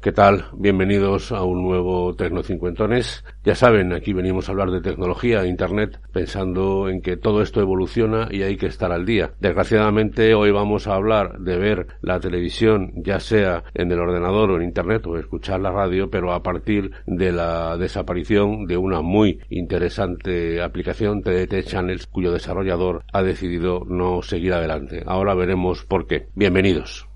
¿Qué tal? Bienvenidos a un nuevo Tecnocincuentones. Ya saben, aquí venimos a hablar de tecnología, Internet, pensando en que todo esto evoluciona y hay que estar al día. Desgraciadamente, hoy vamos a hablar de ver la televisión, ya sea en el ordenador o en Internet, o escuchar la radio, pero a partir de la desaparición de una muy interesante aplicación, TDT Channels, cuyo desarrollador ha decidido no seguir adelante. Ahora veremos por qué. Bienvenidos.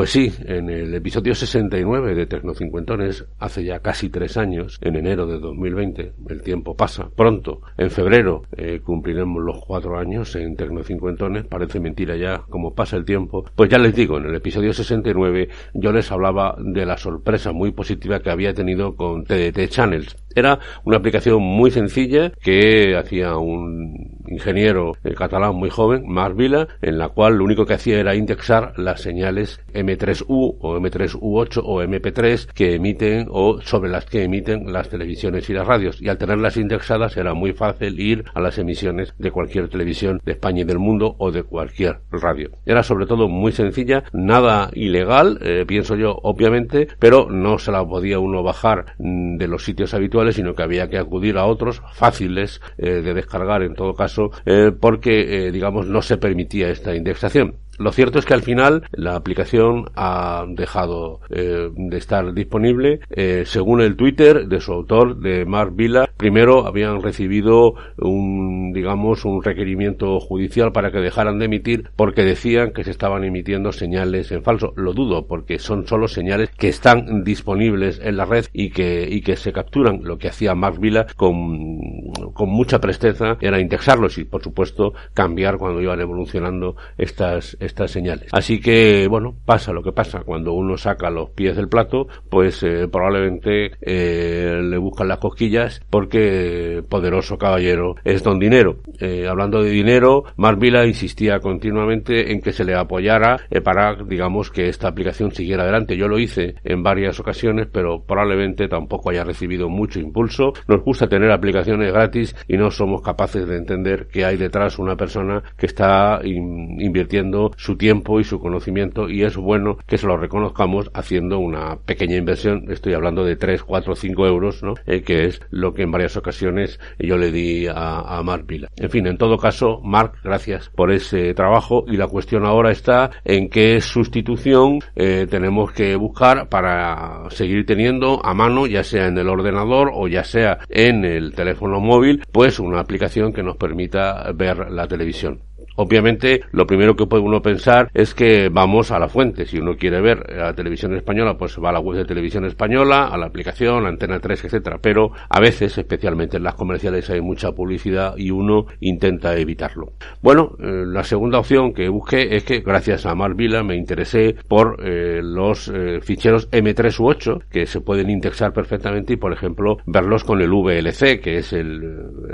Pues sí, en el episodio 69 de Tecnocincuentones, hace ya casi tres años, en enero de 2020, el tiempo pasa pronto. En febrero eh, cumpliremos los cuatro años en Tecnocincuentones, parece mentira ya como pasa el tiempo. Pues ya les digo, en el episodio 69 yo les hablaba de la sorpresa muy positiva que había tenido con TDT Channels. Era una aplicación muy sencilla que hacía un ingeniero catalán muy joven, Marc Vila, en la cual lo único que hacía era indexar las señales M3U o M3U8 o MP3 que emiten o sobre las que emiten las televisiones y las radios. Y al tenerlas indexadas era muy fácil ir a las emisiones de cualquier televisión de España y del mundo o de cualquier radio. Era sobre todo muy sencilla, nada ilegal, eh, pienso yo, obviamente, pero no se la podía uno bajar mm, de los sitios habituales, sino que había que acudir a otros fáciles eh, de descargar en todo caso, eh, porque, digamos, no se permitía esta indexación. Lo cierto es que al final la aplicación ha dejado eh, de estar disponible. Eh, según el Twitter de su autor, de Mark Villa, primero habían recibido un, digamos, un requerimiento judicial para que dejaran de emitir porque decían que se estaban emitiendo señales en falso. Lo dudo porque son solo señales que están disponibles en la red y que, y que se capturan. Lo que hacía Mark Villa con, con mucha presteza era indexarlos y, por supuesto, cambiar cuando iban evolucionando estas estas señales. Así que, bueno, pasa lo que pasa. Cuando uno saca los pies del plato, pues eh, probablemente eh, le buscan las cosquillas porque poderoso caballero es don dinero. Eh, hablando de dinero, Marvila insistía continuamente en que se le apoyara para, digamos, que esta aplicación siguiera adelante. Yo lo hice en varias ocasiones, pero probablemente tampoco haya recibido mucho impulso. Nos gusta tener aplicaciones gratis y no somos capaces de entender que hay detrás una persona que está invirtiendo su tiempo y su conocimiento y es bueno que se lo reconozcamos haciendo una pequeña inversión, estoy hablando de 3, 4, 5 euros, ¿no? Eh, que es lo que en varias ocasiones yo le di a, a Mark Vila. En fin, en todo caso, Mark, gracias por ese trabajo y la cuestión ahora está en qué sustitución eh, tenemos que buscar para seguir teniendo a mano, ya sea en el ordenador o ya sea en el teléfono móvil, pues una aplicación que nos permita ver la televisión. Obviamente, lo primero que puede uno pensar es que vamos a la fuente. Si uno quiere ver la televisión española, pues va a la web de televisión española, a la aplicación, Antena 3, etcétera. Pero a veces, especialmente en las comerciales, hay mucha publicidad y uno intenta evitarlo. Bueno, eh, la segunda opción que busqué es que, gracias a Marvila, me interesé por eh, los eh, ficheros M3 u 8 que se pueden indexar perfectamente y, por ejemplo, verlos con el VLC, que es el,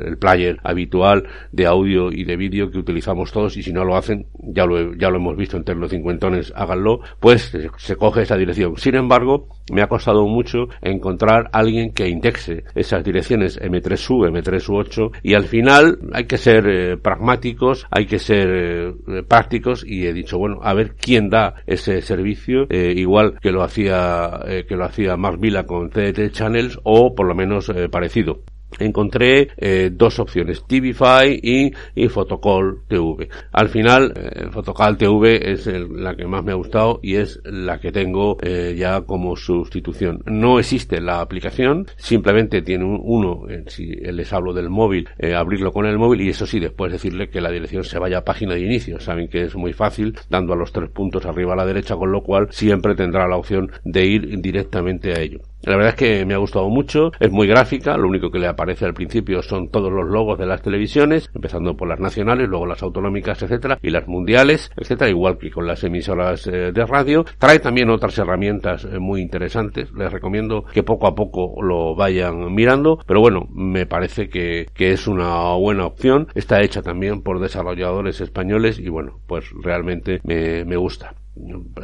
el player habitual de audio y de vídeo que utilizamos todos y si no lo hacen, ya lo, ya lo hemos visto entre los cincuentones, háganlo, pues se, coge esa dirección. Sin embargo, me ha costado mucho encontrar alguien que indexe esas direcciones M3U, M3U8 y al final hay que ser eh, pragmáticos, hay que ser eh, prácticos y he dicho, bueno, a ver quién da ese servicio, eh, igual que lo hacía, que lo hacía Mark Vila con TDT Channels o por lo menos parecido. Encontré eh, dos opciones, TVFi y, y Photocall TV. Al final, eh, Photocall TV es la que más me ha gustado y es la que tengo eh, ya como sustitución. No existe la aplicación, simplemente tiene uno, eh, si les hablo del móvil, eh, abrirlo con el móvil y eso sí, después decirle que la dirección se vaya a página de inicio. Saben que es muy fácil, dando a los tres puntos arriba a la derecha, con lo cual siempre tendrá la opción de ir directamente a ello. La verdad es que me ha gustado mucho, es muy gráfica, lo único que le aparece al principio son todos los logos de las televisiones, empezando por las nacionales, luego las autonómicas, etcétera, y las mundiales, etcétera, igual que con las emisoras eh, de radio. Trae también otras herramientas eh, muy interesantes, les recomiendo que poco a poco lo vayan mirando, pero bueno, me parece que, que es una buena opción, está hecha también por desarrolladores españoles y bueno, pues realmente me, me gusta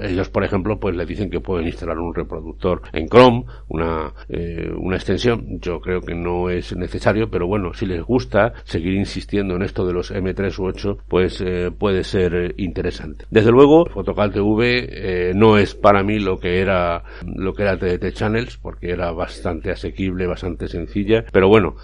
ellos por ejemplo pues le dicen que pueden instalar un reproductor en Chrome una eh, una extensión. Yo creo que no es necesario pero bueno si les gusta seguir insistiendo en esto de los M3 u 8 pues eh, puede ser eh, interesante. Desde luego Fotocal TV eh, no es para mí lo que era lo que era TDT Channels porque era bastante asequible bastante sencilla pero bueno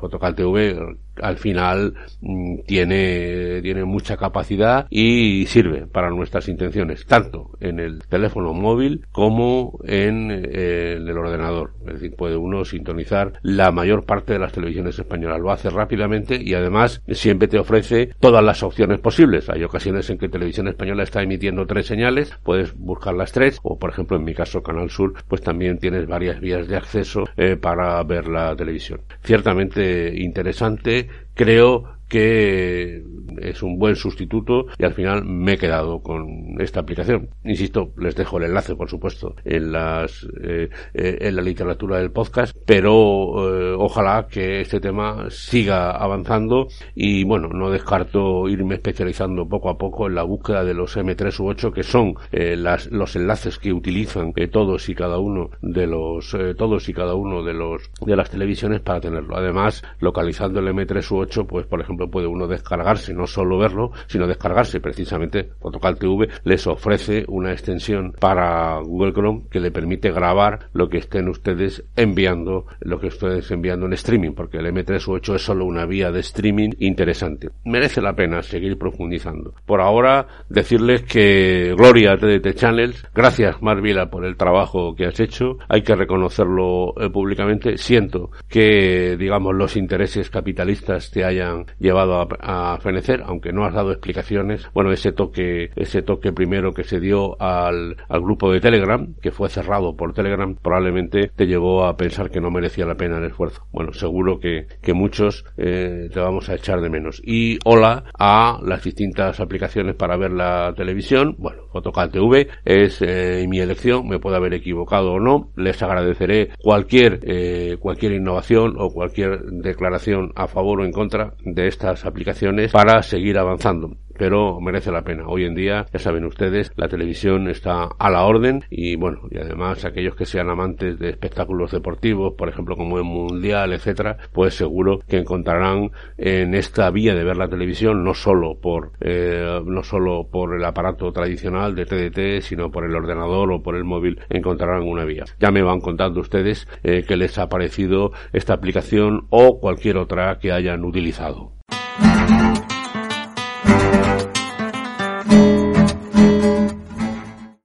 Fotocal TV al final mm, tiene tiene mucha capacidad y sirve para nuestras intenciones tanto en el teléfono móvil como en, eh, el ordenador. Es decir, puede uno sintonizar la mayor parte de las televisiones españolas. Lo hace rápidamente y además siempre te ofrece todas las opciones posibles. Hay ocasiones en que Televisión Española está emitiendo tres señales, puedes buscar las tres, o por ejemplo en mi caso Canal Sur, pues también tienes varias vías de acceso eh, para ver la televisión. Ciertamente interesante, creo que es un buen sustituto y al final me he quedado con esta aplicación. Insisto, les dejo el enlace, por supuesto, en las eh, eh, en la literatura del podcast, pero eh, ojalá que este tema siga avanzando y bueno, no descarto irme especializando poco a poco en la búsqueda de los M3 u 8 que son las, los enlaces que utilizan todos y cada uno de los todos y cada uno de los de las televisiones para tenerlo. Además, localizando el M3 u 8, pues por ejemplo puede uno descargarse, no solo verlo, sino descargarse precisamente Photocall TV les ofrece una extensión para Google Chrome que le permite grabar lo que estén ustedes enviando, lo que ustedes enviando en streaming, porque el M3 u 8 es solo una vía de streaming interesante. Merece la pena seguir profundizando. Por ahora, decirles que gloria a TDT Channels, gracias Marvila por el trabajo que has hecho, hay que reconocerlo eh, públicamente. Siento que, digamos, los intereses capitalistas te hayan llevado a, aunque no has dado explicaciones. Bueno, ese toque, ese toque primero que se dio al, al grupo de Telegram, que fue cerrado por Telegram, probablemente te llevó a pensar que no merecía la pena el esfuerzo. Bueno, seguro que, que muchos eh, te vamos a echar de menos. Y hola a las distintas aplicaciones para ver la televisión. Bueno, Fotocal TV es eh, mi elección, me puedo haber equivocado o no. Les agradeceré cualquier, eh, cualquier innovación o cualquier declaración a favor o en contra de estas aplicaciones para seguir avanzando pero merece la pena. Hoy en día, ya saben ustedes, la televisión está a la orden y bueno, y además aquellos que sean amantes de espectáculos deportivos, por ejemplo como el Mundial, etcétera, pues seguro que encontrarán en esta vía de ver la televisión no solo por eh, no solo por el aparato tradicional de TDT, sino por el ordenador o por el móvil, encontrarán una vía. Ya me van contando ustedes eh, que les ha parecido esta aplicación o cualquier otra que hayan utilizado.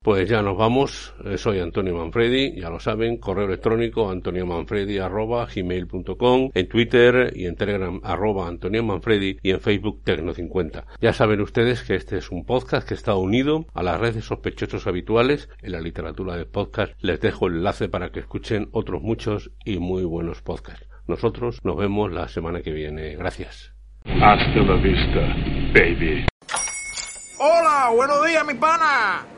Pues ya nos vamos. Eh, soy Antonio Manfredi, ya lo saben, correo electrónico antoniomanfredi.gmail.com, en Twitter y en Telegram arroba Antonio Manfredi y en Facebook Tecno50. Ya saben ustedes que este es un podcast que está unido a las redes sospechosos habituales en la literatura de podcast. Les dejo el enlace para que escuchen otros muchos y muy buenos podcasts. Nosotros nos vemos la semana que viene. Gracias. Hasta la vista, baby. Hola, buenos días, mi pana.